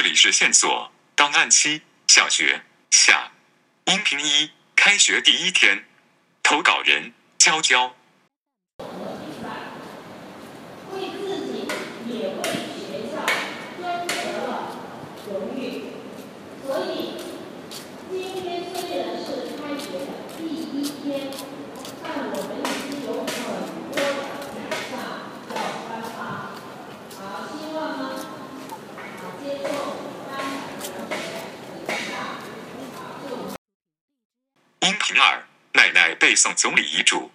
这里是线索档案七小学下音频一开学第一天，投稿人娇娇。为自己也为学校争得了荣誉，所以今天虽然是开学的第一天，但我们已经有很多的奖项要颁发。好，希望呢，啊，接受颁奖的同学等一下，啊，就。音频二奶奶背诵总理遗嘱。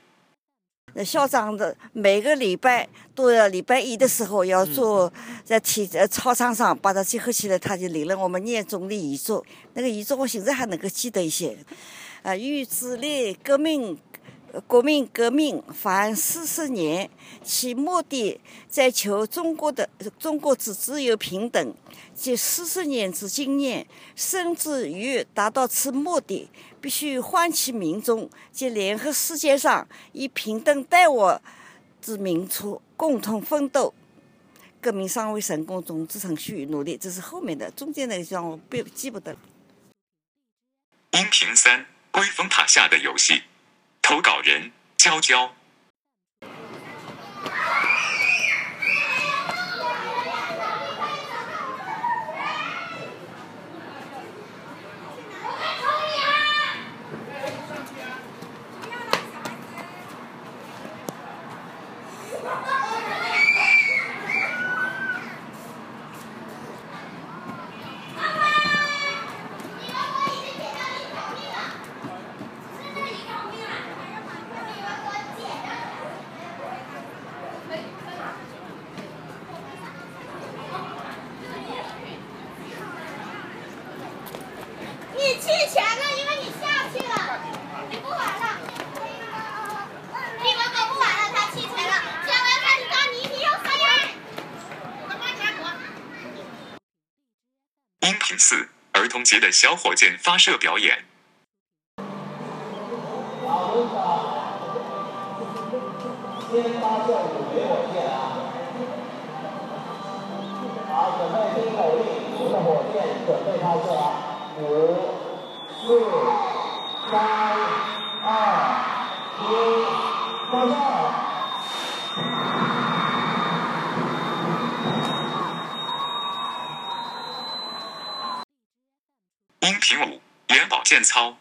那校长的每个礼拜都要礼拜一的时候要做，在体呃操场上把它集合起来，他就领了我们念总理遗嘱。那个遗嘱我现在还能够记得一些，啊，欲致力革命。国民革命凡四十年，其目的在求中国的中国之自由平等，及四十年之经验，甚至于达到此目的，必须唤起民众及联合世界上以平等待我之民族共同奋斗。革命尚未成功，总之程序努力，这是后面的，中间那个地方我不记不得。音频三龟峰塔下的游戏。投稿人娇娇。你弃权了，因为你下去了，你不玩了。你们可不玩了，他弃权了。现在开始抓你，你有三元。快快点滚！音频四儿童节的小火箭发射表演。先发射五枚火箭啊！好，准备听口令，我们的火箭准备发射啊！五、四、三、二、一，发射！音频五元宝健操。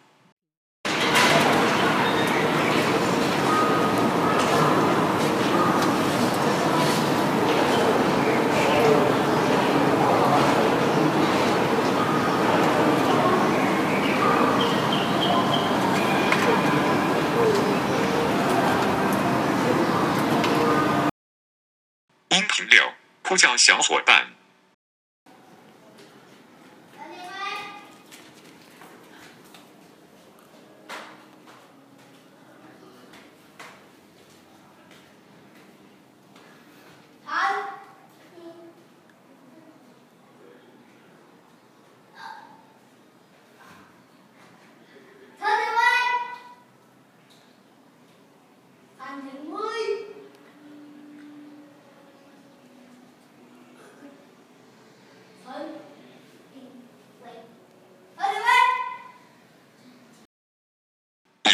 音频六呼叫小伙伴。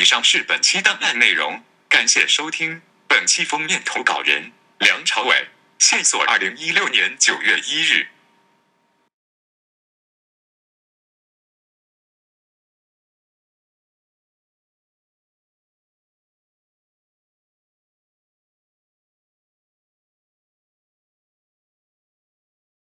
上是本期档案内容，感谢收听。本期封面投稿人梁朝伟，线索：二零一六年九月一日。